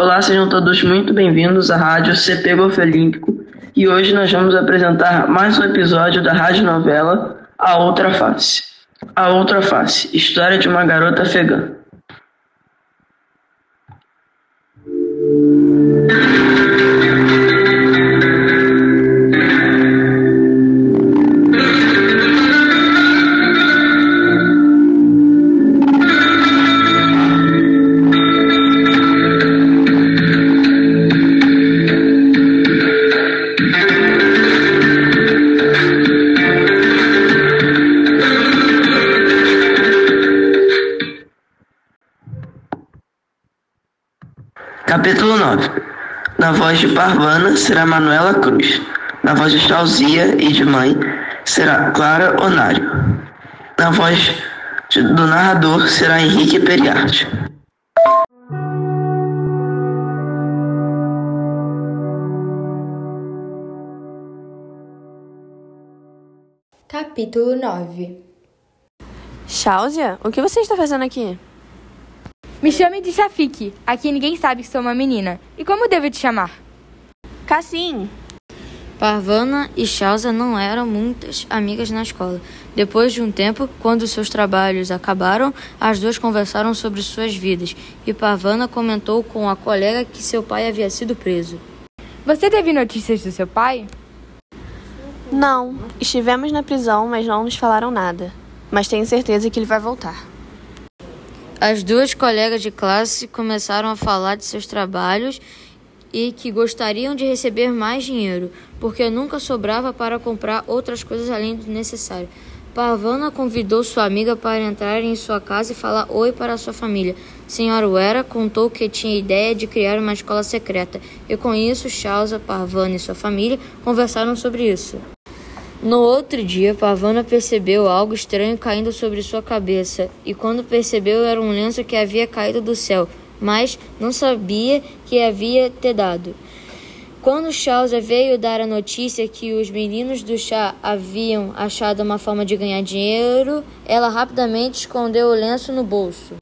Olá, sejam todos muito bem-vindos à Rádio CP Golfe Olímpico e hoje nós vamos apresentar mais um episódio da rádio novela A Outra Face. A Outra Face, história de uma garota afegã. Capítulo 9 Na voz de Parvana será Manuela Cruz. Na voz de Chauzia e de mãe será Clara Onário. Na voz de, do narrador será Henrique Periarte. Capítulo 9 Cháusia, o que você está fazendo aqui? Me chame de Shafik. Aqui ninguém sabe que sou uma menina. E como devo te chamar? Cassim. Parvana e Cháusia não eram muitas amigas na escola. Depois de um tempo, quando seus trabalhos acabaram, as duas conversaram sobre suas vidas e Parvana comentou com a colega que seu pai havia sido preso. Você teve notícias do seu pai? Não, estivemos na prisão, mas não nos falaram nada. Mas tenho certeza que ele vai voltar. As duas colegas de classe começaram a falar de seus trabalhos e que gostariam de receber mais dinheiro, porque nunca sobrava para comprar outras coisas além do necessário. Parvana convidou sua amiga para entrar em sua casa e falar oi para sua família. Senhora Uera contou que tinha ideia de criar uma escola secreta, e com isso Chausa, Parvana e sua família conversaram sobre isso. No outro dia, Pavana percebeu algo estranho caindo sobre sua cabeça, e quando percebeu era um lenço que havia caído do céu, mas não sabia que havia ter dado. Quando Chausa veio dar a notícia que os meninos do chá haviam achado uma forma de ganhar dinheiro, ela rapidamente escondeu o lenço no bolso.